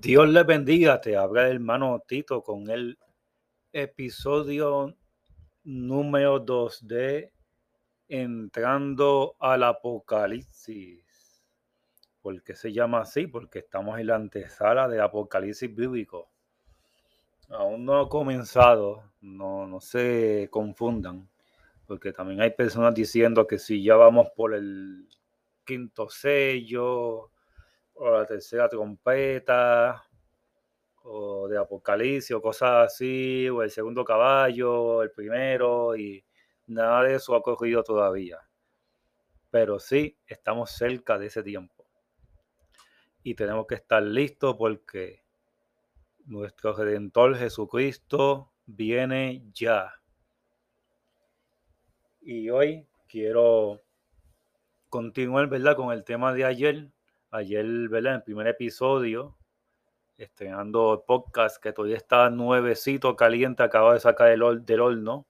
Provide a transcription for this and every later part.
Dios les bendiga, te habla el hermano Tito con el episodio número 2 de Entrando al Apocalipsis. ¿Por qué se llama así? Porque estamos en la antesala del Apocalipsis bíblico. Aún no ha comenzado, no, no se confundan, porque también hay personas diciendo que si ya vamos por el quinto sello, o la tercera trompeta, o de Apocalipsis, o cosas así, o el segundo caballo, el primero, y nada de eso ha ocurrido todavía. Pero sí, estamos cerca de ese tiempo. Y tenemos que estar listos porque nuestro Redentor Jesucristo viene ya. Y hoy quiero continuar, ¿verdad? Con el tema de ayer, ayer, ¿verdad? En el primer episodio, estrenando podcast que todavía está nuevecito, caliente, acaba de sacar del, del horno.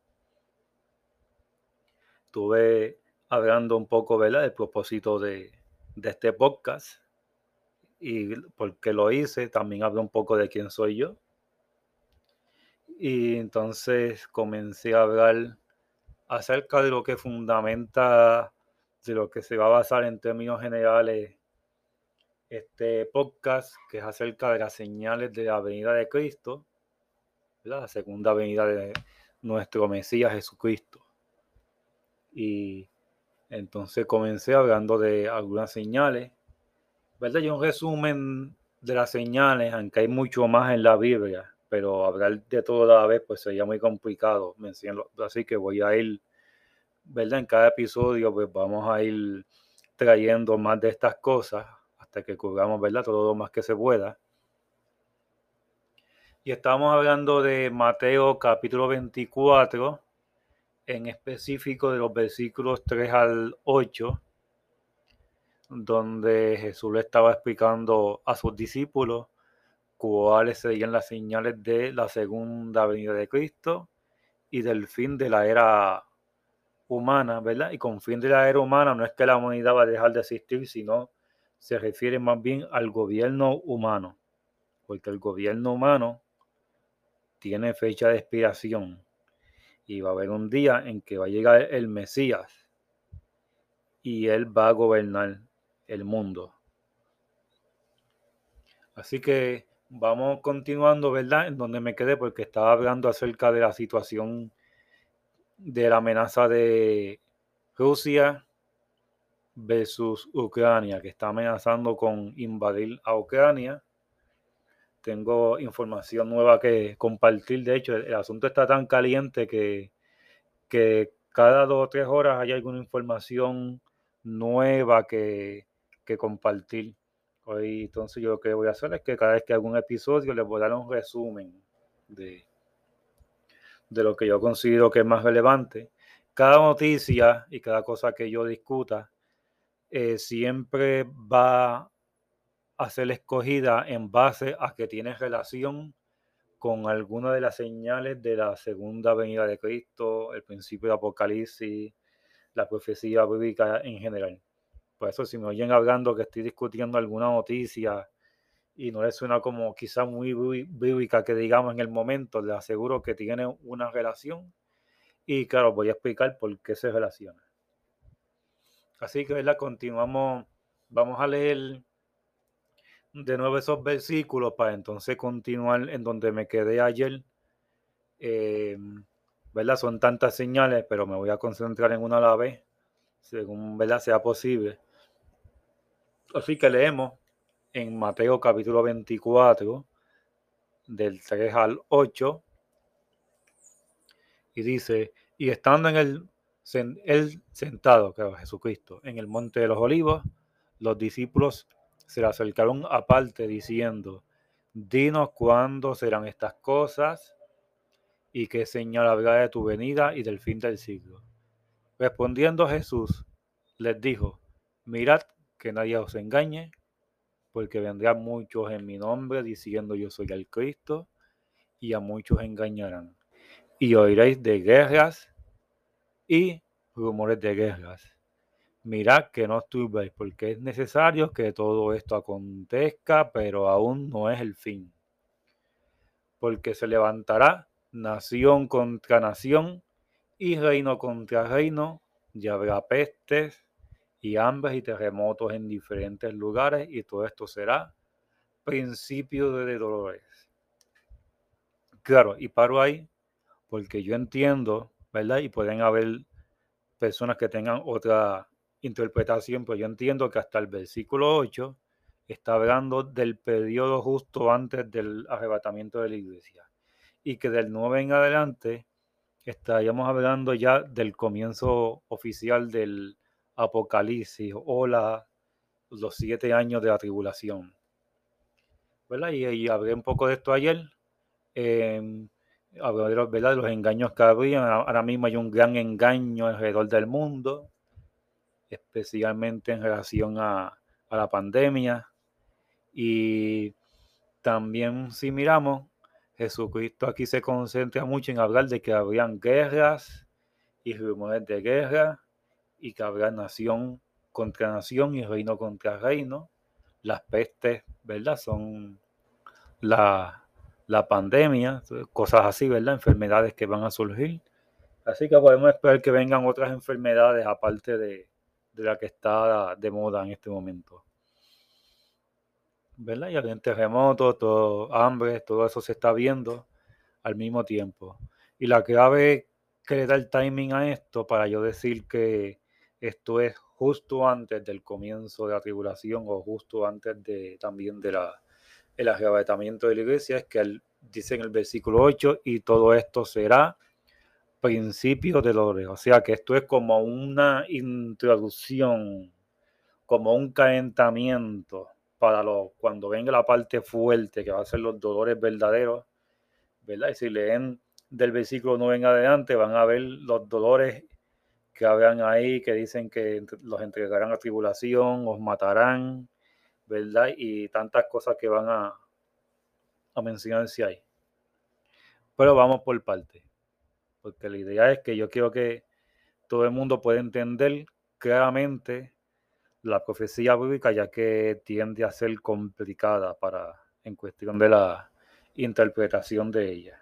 Estuve hablando un poco, ¿verdad? El propósito de, de este podcast y porque lo hice, también hablé un poco de quién soy yo. Y entonces comencé a hablar acerca de lo que fundamenta, de lo que se va a basar en términos generales este podcast que es acerca de las señales de la venida de Cristo, la segunda venida de nuestro Mesías Jesucristo. Y entonces comencé hablando de algunas señales, ¿verdad? Y un resumen de las señales, aunque hay mucho más en la Biblia, pero hablar de todo a la vez pues sería muy complicado, así que voy a ir, ¿verdad? En cada episodio pues vamos a ir trayendo más de estas cosas hasta que cubramos, ¿verdad? Todo lo más que se pueda. Y estamos hablando de Mateo capítulo 24, en específico de los versículos 3 al 8, donde Jesús le estaba explicando a sus discípulos cuáles serían las señales de la segunda venida de Cristo y del fin de la era humana, ¿verdad? Y con fin de la era humana no es que la humanidad va a dejar de existir, sino se refiere más bien al gobierno humano, porque el gobierno humano tiene fecha de expiración y va a haber un día en que va a llegar el Mesías y él va a gobernar el mundo. Así que vamos continuando, ¿verdad? En donde me quedé porque estaba hablando acerca de la situación de la amenaza de Rusia versus Ucrania, que está amenazando con invadir a Ucrania. Tengo información nueva que compartir. De hecho, el, asunto está tan caliente que, que cada dos o tres horas hay alguna información nueva que, que compartir. Hoy, entonces, yo lo que voy a hacer es que cada vez que hago un episodio les voy a dar un resumen de, de lo que yo considero que es más relevante. Cada noticia y cada cosa que yo discuta eh, siempre va a ser escogida en base a que tiene relación con alguna de las señales de la segunda venida de Cristo, el principio de Apocalipsis, la profecía bíblica en general. Por eso si me oyen hablando que estoy discutiendo alguna noticia y no les suena como quizá muy bíblica que digamos en el momento, les aseguro que tiene una relación y claro, voy a explicar por qué se relaciona. Así que, ¿verdad? Continuamos, vamos a leer de nuevo esos versículos para entonces continuar en donde me quedé ayer. Eh, ¿Verdad? Son tantas señales, pero me voy a concentrar en una a la vez, según sea posible. Así que leemos en Mateo capítulo 24, del 3 al 8, y dice, y estando en el él sentado, claro, Jesucristo, en el monte de los olivos, los discípulos se le acercaron aparte diciendo, dinos cuándo serán estas cosas y qué señal habrá de tu venida y del fin del siglo. Respondiendo Jesús, les dijo, mirad que nadie os engañe, porque vendrán muchos en mi nombre diciendo yo soy el Cristo, y a muchos engañarán. Y oiréis de guerras y rumores de guerras. mirad que no os turbéis, porque es necesario que todo esto acontezca, pero aún no es el fin. Porque se levantará nación contra nación y reino contra reino, y habrá pestes y hambres y terremotos en diferentes lugares, y todo esto será principio de dolores. Claro, y paro ahí porque yo entiendo, ¿verdad? Y pueden haber personas que tengan otra interpretación, pero yo entiendo que hasta el versículo 8 está hablando del periodo justo antes del arrebatamiento de la iglesia. Y que del 9 en adelante estaríamos hablando ya del comienzo oficial del apocalipsis o los siete años de la tribulación. ¿Verdad? Y, hablé un poco de esto ayer. Eh, de los, de los engaños que había. Ahora mismo hay un gran engaño alrededor del mundo, especialmente en relación a, a la pandemia. Y también si miramos, Jesucristo aquí se concentra mucho en hablar de que habrían guerras y rumores de guerra y que habrá nación contra nación y reino contra reino. Las pestes, ¿verdad? Son la, la pandemia, cosas así, ¿verdad? Enfermedades que van a surgir. Así que podemos esperar que vengan otras enfermedades aparte de, la que está de moda en este momento. ¿Verdad? Y hay terremotos, todo, hambre, todo eso se está viendo al mismo tiempo. Y la clave que le da el timing a esto para yo decir que esto es justo antes del comienzo de la tribulación o justo antes de también de la el arrebatamiento de la iglesia es que él dice en el versículo 8, y todo esto será principio de dolores. O sea que esto es como una introducción, como un calentamiento para lo, cuando venga la parte fuerte, que va a ser los dolores verdaderos, ¿verdad? Y si leen del versículo 9 en adelante, van a ver los dolores que habrán ahí, que dicen que los entregarán a tribulación, os matarán, ¿verdad? Y tantas cosas que van a, a mencionarse ahí. Pero vamos por parte, porque la idea es que yo quiero que todo el mundo pueda entender claramente la profecía bíblica, ya que tiende a ser complicada para en cuestión de la interpretación de ella.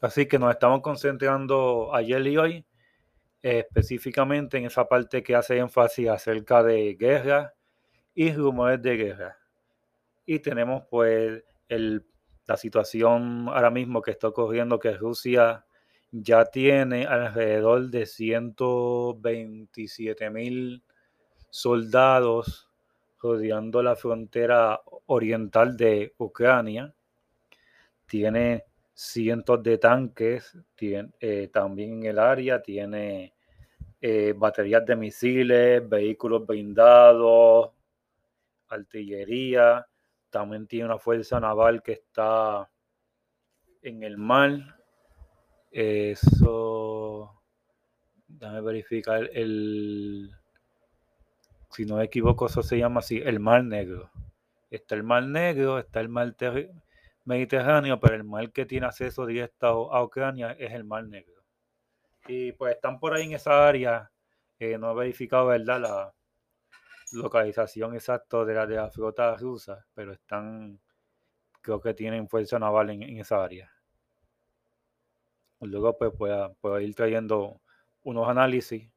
Así que nos estamos concentrando ayer y hoy específicamente en esa parte que hace énfasis acerca de guerra y rumores de guerra. Y tenemos pues el, la situación ahora mismo que está ocurriendo que Rusia ya tiene alrededor de 127 mil soldados rodeando la frontera oriental de Ucrania. Tiene cientos de tanques tiene, eh, también en el área, tiene eh, baterías de misiles, vehículos blindados, artillería, también tiene una fuerza naval que está en el mar. Eso, déjame verificar, el, si no me equivoco, eso se llama así, el Mar Negro. Está el Mar Negro, está el Mar Mediterráneo, pero el mar que tiene acceso directo a Ucrania es el Mar Negro. Y pues están por ahí en esa área. Eh, no he verificado, ¿verdad? La, localización exacta de la, de la flota rusa, pero están, creo que tienen fuerza naval en, esa área. Luego pues puedo, ir trayendo unos análisis,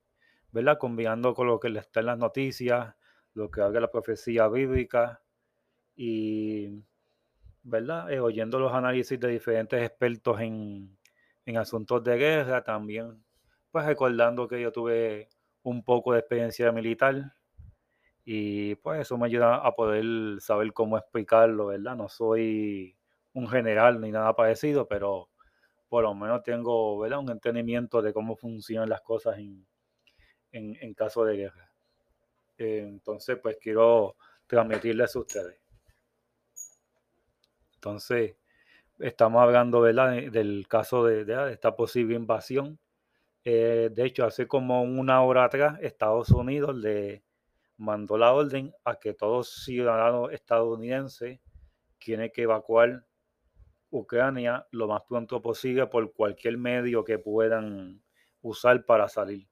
¿verdad? Combinando con lo que está en las noticias, lo que habla la profecía bíblica y, ¿verdad? Eh, oyendo los análisis de diferentes expertos en, en asuntos de guerra, también, pues recordando que yo tuve un poco de experiencia militar y pues eso me ayuda a poder saber cómo explicarlo, ¿verdad? No soy un general ni nada parecido, pero por lo menos tengo, ¿verdad? Un entendimiento de cómo funcionan las cosas en, en, caso de guerra. Eh, entonces, pues quiero transmitirles a ustedes. Entonces, estamos hablando, ¿verdad? Del caso de, de esta posible invasión. Eh, de hecho, hace como una hora atrás, Estados Unidos le mandó la orden a que todo ciudadano estadounidense tiene que evacuar Ucrania lo más pronto posible por cualquier medio que puedan usar para salir.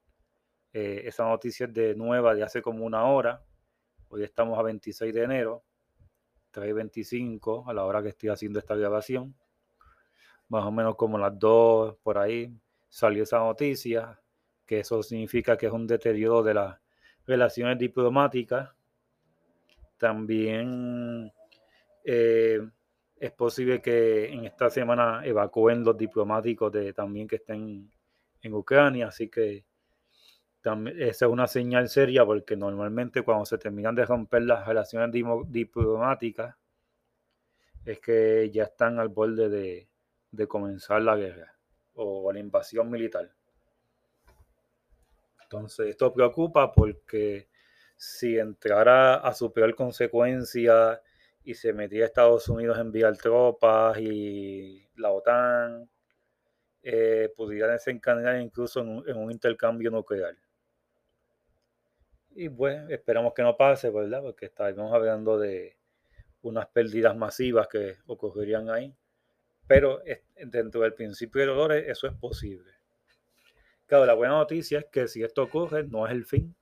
Eh, esa noticia es de nueva de hace como una hora. Hoy estamos a 26 de enero, 3.25 a la hora que estoy haciendo esta grabación. Más o menos como las 2 por ahí salió esa noticia, que eso significa que es un deterioro de las relaciones diplomáticas. También eh, es posible que en esta semana evacúen los diplomáticos de, también que estén en Ucrania, así que también, esa es una señal seria porque normalmente cuando se terminan de romper las relaciones diplomáticas es que ya están al borde de, de comenzar la guerra o la invasión militar. Entonces, esto preocupa porque si entrara a su peor consecuencia y se metía Estados Unidos a enviar tropas y la OTAN, eh, pudiera desencadenar incluso en un, intercambio nuclear. Y bueno, esperamos que no pase, ¿verdad? Porque estamos hablando de unas pérdidas masivas que ocurrirían ahí. Pero dentro del principio de dolores eso es posible. Claro, la buena noticia es que si esto ocurre, no es el fin.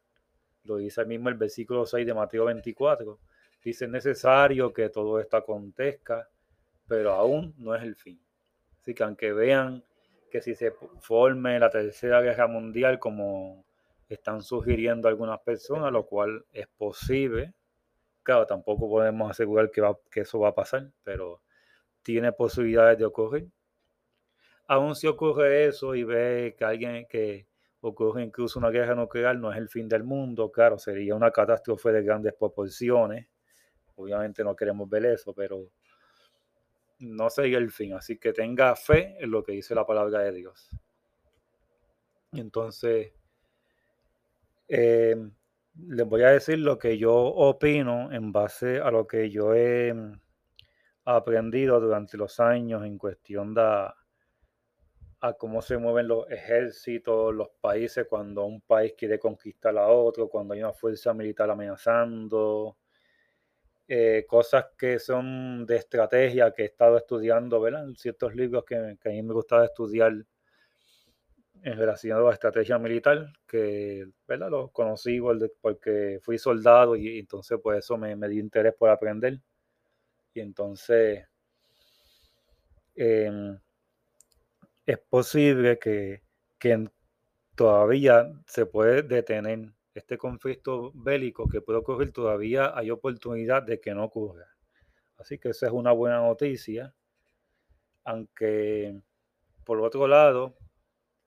Lo dice mismo el versículo 6 de Mateo 24 Dice, necesario que todo esto acontezca, pero aún no es el fin. Así que aunque vean que si se forme la tercera guerra mundial, como están sugiriendo algunas personas, lo cual es posible, claro, tampoco podemos asegurar que, que eso va a pasar, pero tiene posibilidades de ocurrir. Aún si ocurre eso y ve que alguien que ocurre incluso una guerra nuclear, no es el fin del mundo, claro, sería una catástrofe de grandes proporciones Obviamente no queremos ver eso, pero no sería el fin. Así que tenga fe en lo que dice la palabra de Dios. Entonces, eh, les voy a decir lo que yo opino en base a lo que yo he aprendido durante los años en cuestión de a cómo se mueven los ejércitos, los países, cuando un país quiere conquistar a otro, cuando hay una fuerza militar amenazando, eh, cosas que son de estrategia que he estado estudiando, ¿verdad? Ciertos libros que, a mí me gustaba estudiar en relación a la estrategia militar, que, ¿verdad? Los conocí porque fui soldado y, entonces pues eso me, dio interés por aprender. Y entonces em, es posible que, que todavía se puede detener este conflicto bélico que puede ocurrir, todavía hay oportunidad de que no ocurra. Así que esa es una buena noticia. Aunque, por otro lado,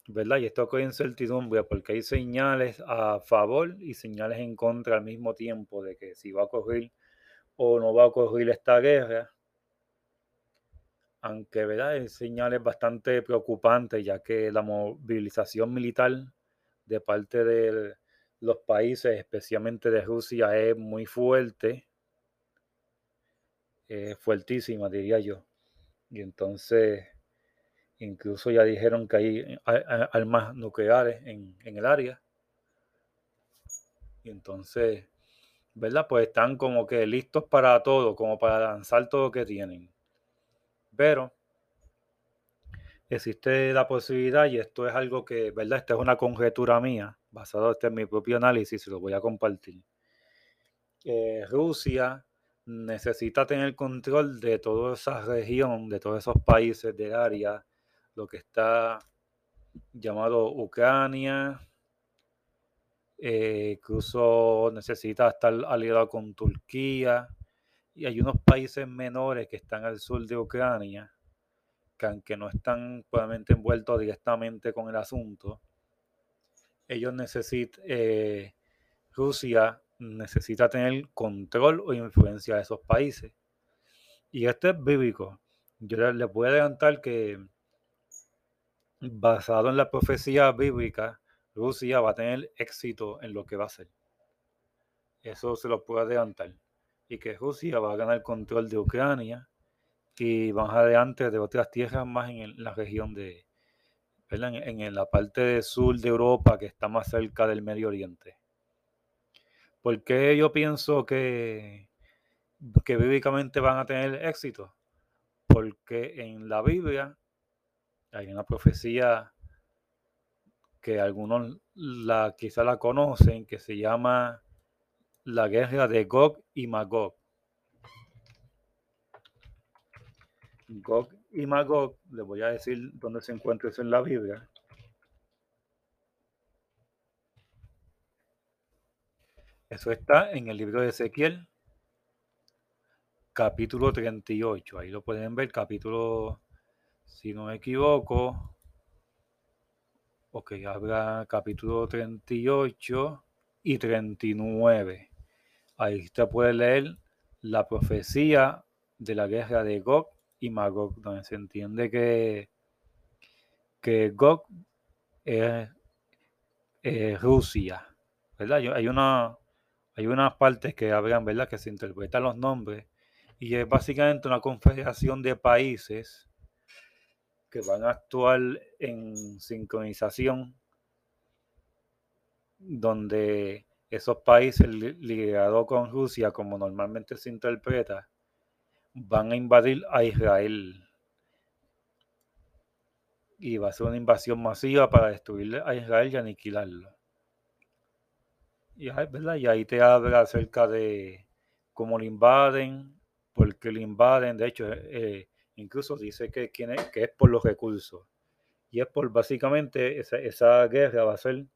¿verdad? Y esto con incertidumbre porque hay señales a favor y señales en contra al mismo tiempo de que si va a ocurrir o no va a ocurrir esta guerra. Aunque, ¿verdad? Hay señales bastante preocupantes ya que la movilización militar de parte del los países, especialmente de Rusia, es muy fuerte, es fuertísima, diría yo. Y entonces, incluso ya dijeron que hay armas nucleares en, en el área. Y entonces, ¿verdad? Pues están como que listos para todo, como para lanzar todo lo que tienen. Pero existe la posibilidad, y esto es algo que, ¿verdad? Esta es una conjetura mía, basado este en mi propio análisis, y lo voy a compartir. Eh, Rusia necesita tener control de toda esa región, de todos esos países del área, lo que está llamado Ucrania, eh, incluso necesita estar aliado con Turquía, y hay unos países menores que están al sur de Ucrania, que aunque no están probablemente envueltos directamente con el asunto, ellos necesitan, eh, Rusia necesita tener control o influencia de esos países. Y esto es bíblico. Yo les le voy a adelantar que basado en la profecía bíblica, Rusia va a tener éxito en lo que va a hacer. Eso se lo puedo adelantar. Y que Rusia va a ganar control de Ucrania y más adelante de otras tierras más en la región de, en, la parte sur de Europa que está más cerca del Medio Oriente. ¿Por qué yo pienso que, que bíblicamente van a tener éxito? Porque en la Biblia hay una profecía que algunos la, quizá la conocen, que se llama la guerra de Gog y Magog. Gog y Magog, les voy a decir dónde se encuentra eso en la Biblia. Eso está en el libro de Ezequiel, capítulo 38. Ahí lo pueden ver, capítulo, si no me equivoco. Ok, habla capítulo 38 y 39. Ahí usted puede leer la profecía de la guerra de Gog y Magog, donde se entiende que, que Gog es, Rusia. ¿verdad? Hay, una, hay unas partes que hablan, ¿verdad? Que se interpretan los nombres y es básicamente una confederación de países que van a actuar en sincronización donde esos países liderados con Rusia, como normalmente se interpreta, van a invadir a Israel. Y va a ser una invasión masiva para destruir a Israel y aniquilarlo. Y, y ahí te habla acerca de cómo lo invaden, por qué lo invaden. De hecho, eh, incluso dice que, que es por los recursos. Y es por básicamente esa, esa guerra va a ser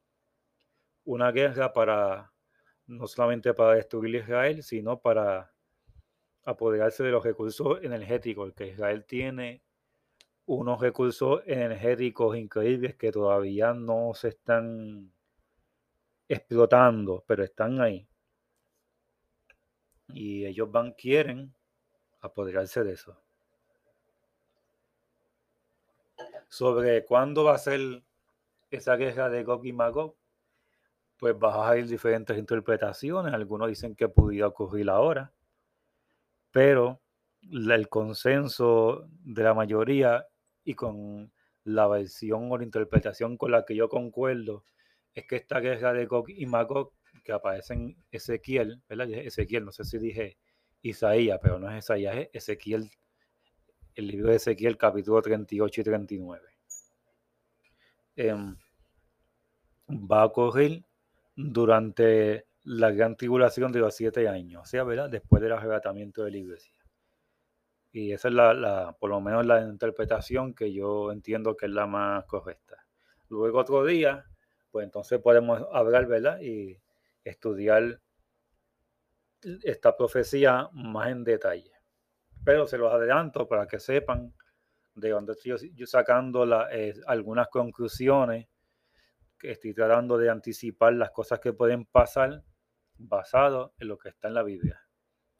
una guerra para no solamente para destruir Israel, sino para apoderarse de los recursos energéticos, que Israel tiene unos recursos energéticos increíbles que todavía no se están explotando, pero están ahí. Y ellos van, quieren apoderarse de eso. Sobre cuándo va a ser esa guerra de Gog y Magog, pues vas a ir diferentes interpretaciones. Algunos dicen que pudiera ocurrir ahora, pero el consenso de la mayoría y con la versión o la interpretación con la que yo concuerdo es que esta guerra de Gog y Magog que aparece en Ezequiel, ¿verdad? Ezequiel, no sé si dije Isaías, pero no es Isaías, es Ezequiel, el libro de Ezequiel, capítulo 38 y 39. Em, va a ocurrir durante la gran tribulación de los siete años, o sea, ¿verdad? Después del arrebatamiento de la iglesia. Y esa es la, por lo menos la interpretación que yo entiendo que es la más correcta. Luego otro día, pues entonces podemos hablar, ¿verdad? Y estudiar esta profecía más en detalle. Pero se los adelanto para que sepan de dónde estoy yo sacando eh, algunas conclusiones estoy tratando de anticipar las cosas que pueden pasar basado en lo que está en la Biblia.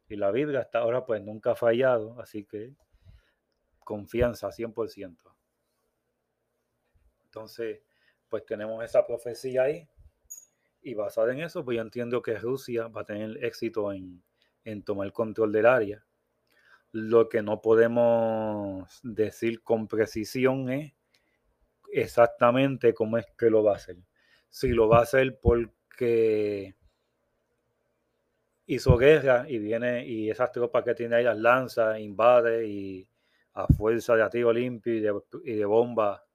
Y la Biblia hasta ahora pues nunca ha fallado, así que confianza 100%. Entonces, pues tenemos esa profecía ahí y basada en eso, pues yo entiendo que Rusia va a tener éxito en, en tomar control del área. Lo que no podemos decir con precisión es exactamente cómo es que lo va a hacer. Si lo va a hacer porque hizo guerra y viene y esas tropas que tiene ahí las lanza, invade y a fuerza de tiro limpio y de, bomba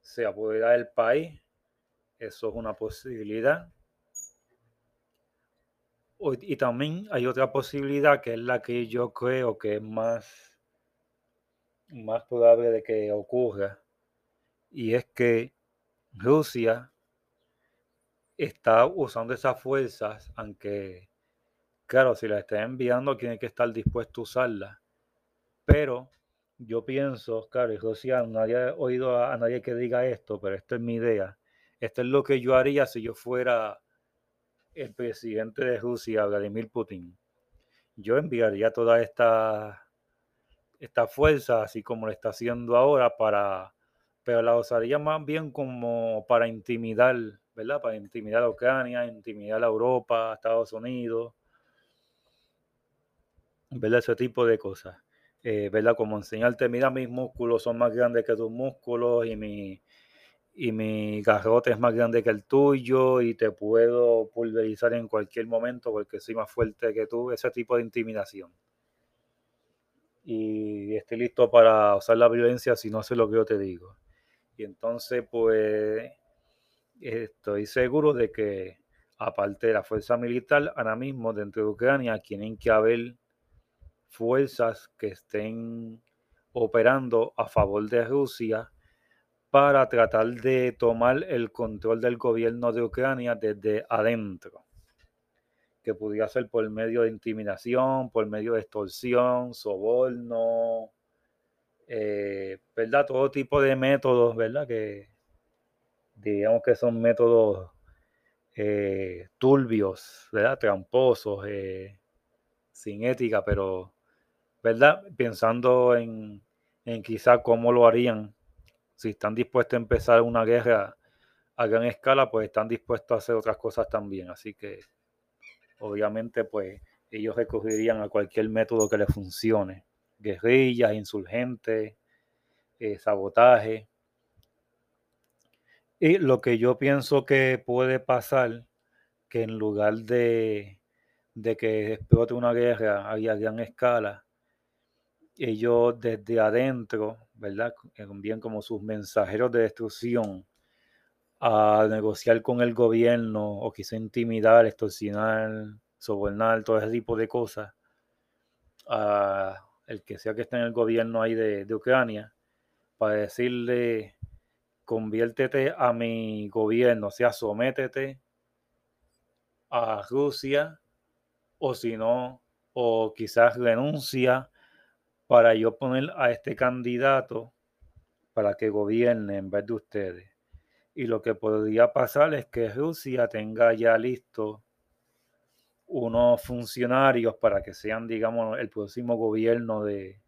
se apodera del país. Eso es una posibilidad. Y también hay otra posibilidad que es la que yo creo que es más, más probable de que ocurra y es que Rusia está usando esas fuerzas, aunque, claro, si las está enviando, tiene que estar dispuesto a usarlas. Pero yo pienso, claro, y Rusia, nadie ha oído a, nadie que diga esto, pero esta es mi idea. Esto es lo que yo haría si yo fuera el presidente de Rusia, Vladimir Putin. Yo enviaría toda esta, esta fuerza, así como lo está haciendo ahora, para pero la usaría más bien como para intimidar, ¿verdad? Para intimidar a Ucrania, intimidar a Europa, Estados Unidos, ¿verdad? Ese tipo de cosas. Eh, ¿Verdad? Como enseñarte, mira, mis músculos son más grandes que tus músculos y mi, y mi garrote es más grande que el tuyo y te puedo pulverizar en cualquier momento porque soy más fuerte que tú, ese tipo de intimidación. Y estoy listo para usar la violencia si no sé lo que yo te digo. Y entonces, pues, estoy seguro de que, aparte de la fuerza militar, ahora mismo dentro de Ucrania tienen que haber fuerzas que estén operando a favor de Rusia para tratar de tomar el control del gobierno de Ucrania desde adentro, que pudiera ser por medio de intimidación, por medio de extorsión, soborno, eh, ¿verdad? Todo tipo de métodos, ¿verdad? Que digamos que son métodos eh, turbios, ¿verdad? Tramposos, eh, sin ética, pero, ¿verdad? Pensando en, en quizá cómo lo harían si están dispuestos a empezar una guerra a gran escala, pues están dispuestos a hacer otras cosas también. Así que obviamente pues ellos recurrirían a cualquier método que les funcione. Guerrillas, insurgentes, eh, sabotaje. Y lo que yo pienso que puede pasar, que en lugar de, de que explote una guerra a gran escala, ellos desde adentro, ¿verdad? Bien como sus mensajeros de destrucción a negociar con el gobierno o quizá intimidar, extorsionar, sobornar, todo ese tipo de cosas a el que sea que esté en el gobierno ahí de, de Ucrania para decirle conviértete a mi gobierno, o sea, sométete a Rusia o si no, o quizás renuncia para yo poner a este candidato para que gobierne en vez de ustedes. Y lo que podría pasar es que Rusia tenga ya listo unos funcionarios para que sean, digamos, el próximo gobierno de,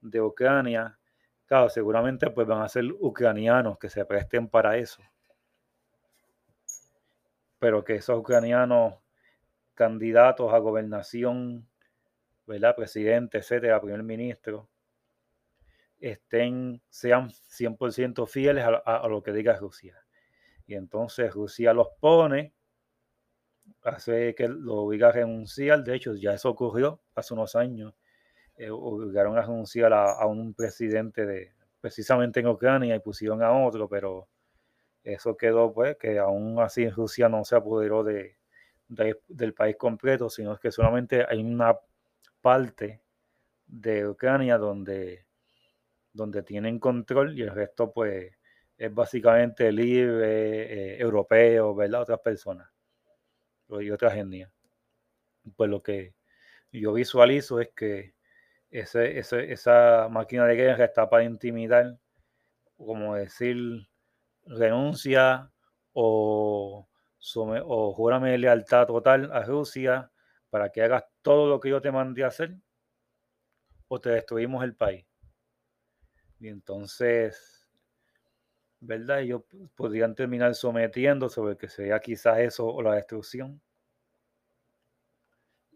de Ucrania. Claro, seguramente pues van a ser ucranianos que se presten para eso. Pero que esos ucranianos candidatos a gobernación ¿verdad? Presidente, etcétera, primer ministro, estén, sean 100% fieles a, lo que diga Rusia. Y entonces Rusia los pone, hace que lo obliga a renunciar. De hecho, ya eso ocurrió hace unos años. Eh, obligaron a renunciar a, un presidente de precisamente en Ucrania y pusieron a otro, pero eso quedó pues que aún así Rusia no se apoderó de, del país completo, sino que solamente hay una parte de Ucrania donde, donde tienen control y el resto pues es básicamente libre, eh, europeo, ¿verdad? Otras personas y otras etnias. Pues lo que yo visualizo es que ese, esa máquina de guerra está para intimidar, como decir, renuncia o, o júrame lealtad total a Rusia para que hagas todo lo que yo te mandé a hacer o te destruimos el país. Y entonces, ¿verdad? Ellos podrían terminar sometiendo sobre que sea quizás eso o la destrucción.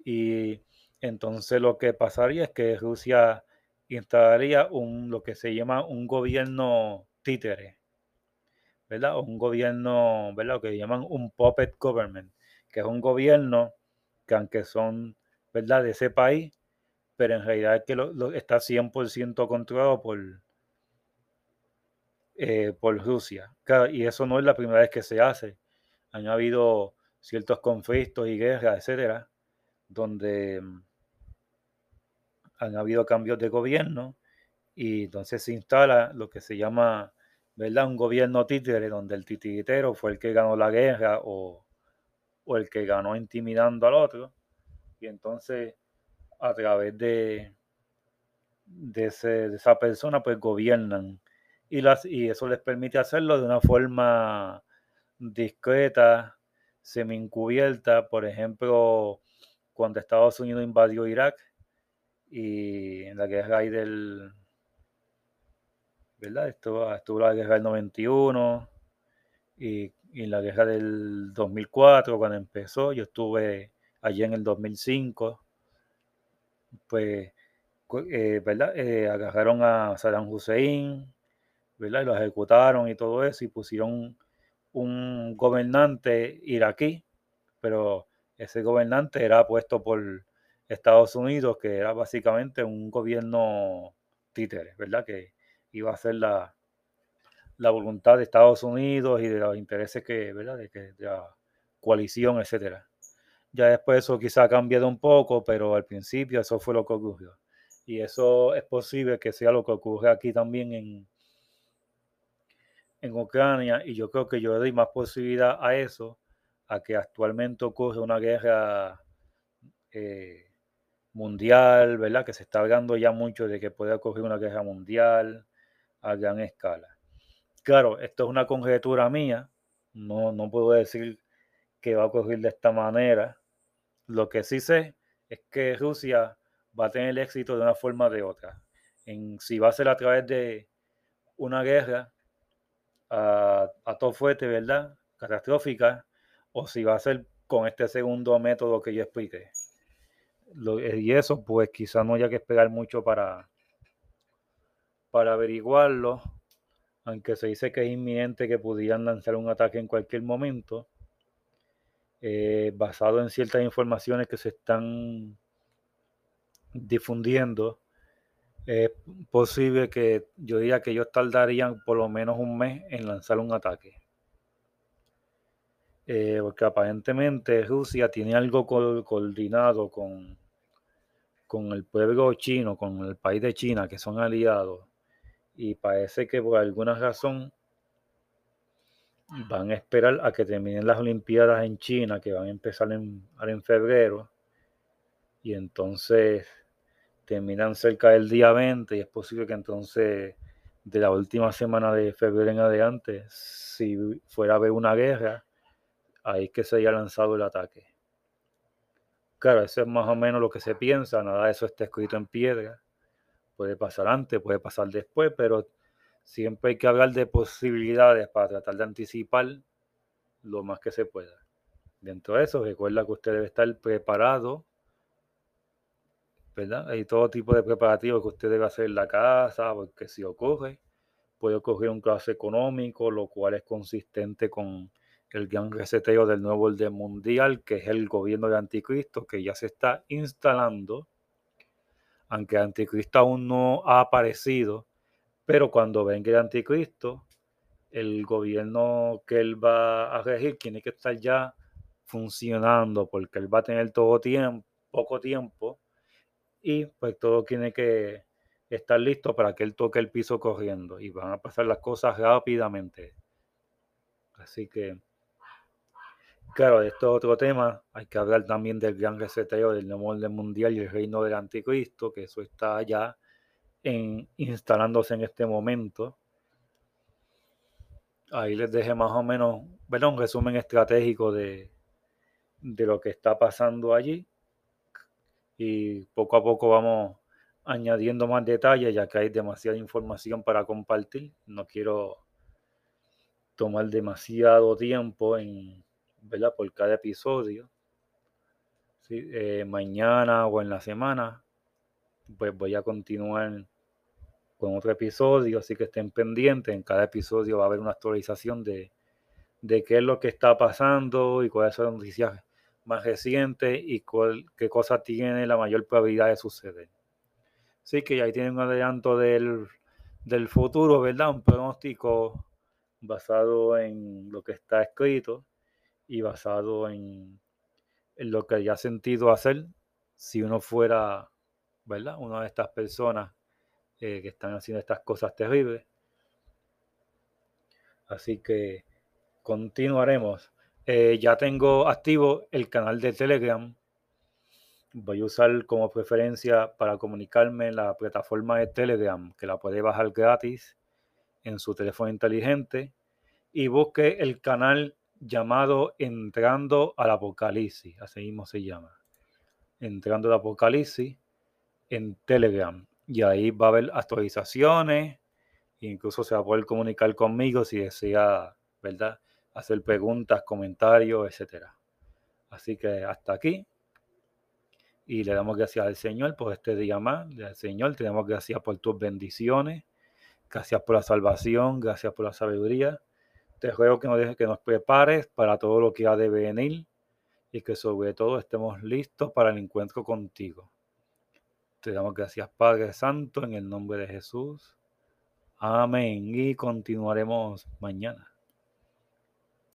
Y entonces lo que pasaría es que Rusia instalaría un, lo que se llama un gobierno títere, ¿verdad? un gobierno, ¿verdad? Lo que llaman un puppet government, que es un gobierno que aunque son, ¿verdad?, de ese país, pero en realidad que lo, está 100% controlado por, eh, por Rusia. y eso no es la primera vez que se hace. Han habido ciertos conflictos y guerras, etcétera, donde mm, han habido cambios de gobierno y entonces se instala lo que se llama, ¿verdad? Un gobierno títere, donde el titiritero fue el que ganó la guerra o o el que ganó intimidando al otro. Y entonces, a través de, de, esa persona, pues gobiernan. Y, las, y eso les permite hacerlo de una forma discreta, semi-encubierta. Por ejemplo, cuando Estados Unidos invadió Irak y en la guerra del... ¿Verdad? Estuvo, estuvo la guerra del 91 y y la guerra del 2004, cuando empezó, yo estuve allí en el 2005, pues, eh, ¿verdad? Eh, agarraron a Saddam Hussein, ¿verdad? Y lo ejecutaron y todo eso, y pusieron un gobernante iraquí, pero ese gobernante era puesto por Estados Unidos, que era básicamente un gobierno títere, ¿verdad? Que iba a ser la, la voluntad de Estados Unidos y de los intereses que, ¿verdad? De, que, la coalición, etcétera. Ya después eso quizá ha cambiado un poco, pero al principio eso fue lo que ocurrió. Y eso es posible que sea lo que ocurre aquí también en, en Ucrania. Y yo creo que yo doy más posibilidad a eso, a que actualmente ocurre una guerra eh, mundial, ¿verdad? Que se está hablando ya mucho de que puede ocurrir una guerra mundial a gran escala. Claro, esto es una conjetura mía, no, no puedo decir que va a ocurrir de esta manera. Lo que sí sé es que Rusia va a tener éxito de una forma o de otra. En, si va a ser a través de una guerra a, a todo fuerte, ¿verdad? Catastrófica, o si va a ser con este segundo método que yo expliqué. Eh, y eso, pues quizás no haya que esperar mucho para, para averiguarlo, aunque se dice que es inminente que pudieran lanzar un ataque en cualquier momento, eh, basado en ciertas informaciones que se están difundiendo. Es posible que yo diga que ellos tardarían por lo menos un mes en lanzar un ataque. Eh, porque aparentemente Rusia tiene algo coordinado con, con el pueblo chino, con el país de China, que son aliados, y parece que por alguna razón van a esperar a que terminen las Olimpiadas en China, que van a empezar en, en febrero, y entonces terminan cerca del día 20, y es posible que entonces de la última semana de febrero en adelante, si fuera a haber una guerra, ahí que se haya lanzado el ataque. Claro, eso es más o menos lo que se piensa, nada de eso está escrito en piedra. Puede pasar antes, puede pasar después, pero siempre hay que hablar de posibilidades para tratar de anticipar lo más que se pueda. Dentro de eso, recuerda que usted debe estar preparado, Hay todo tipo de preparativos que usted debe hacer en la casa, porque si ocurre, puede ocurrir un caso económico, lo cual es consistente con el gran reseteo del nuevo orden mundial, que es el gobierno de Anticristo, que ya se está instalando, aunque Anticristo aún no ha aparecido, pero cuando venga el Anticristo, el gobierno que él va a regir tiene que estar ya funcionando, porque él va a tener todo tiempo, poco tiempo, y pues todo tiene que estar listo para que él toque el piso corriendo, y van a pasar las cosas rápidamente. Así que Claro, esto otro tema. Hay que hablar también del gran reseteo del nuevo orden mundial y el reino del anticristo, que eso está ya en, instalándose en este momento. Ahí les dejé más o menos bueno, un resumen estratégico de, de lo que está pasando allí. Y poco a poco vamos añadiendo más detalles, ya que hay demasiada información para compartir. No quiero tomar demasiado tiempo en ¿verdad? Por cada episodio. Eh, mañana o en la semana, pues voy a continuar con otro episodio, así que estén pendientes. En cada episodio va a haber una actualización de, de qué es lo que está pasando y cuáles son las noticias más recientes y qué cosas tiene la mayor probabilidad de suceder. Así que ahí tienen un adelanto del, del futuro, ¿verdad? Un pronóstico basado en lo que está escrito y basado en, lo que haya sentido hacer si uno fuera, ¿verdad? Una de estas personas eh, que están haciendo estas cosas terribles. Así que continuaremos. Eh, ya tengo activo el canal de Telegram. Voy a usar como preferencia para comunicarme la plataforma de Telegram, que la puede bajar gratis en su teléfono inteligente. Y busque el canal llamado Entrando al Apocalipsis, así mismo se llama. Entrando al Apocalipsis en Telegram. Y ahí va a haber actualizaciones, incluso se va a poder comunicar conmigo si desea, ¿verdad? Hacer preguntas, comentarios, etcétera. Así que hasta aquí. Y le damos gracias al Señor por este día más. Al Señor, te damos gracias por tus bendiciones. Gracias por la salvación. Gracias por la sabiduría. Te ruego que nos, dejes, que nos prepares para todo lo que ha de venir y que sobre todo estemos listos para el encuentro contigo. Te damos gracias Padre Santo en el nombre de Jesús. Amén. Y continuaremos mañana.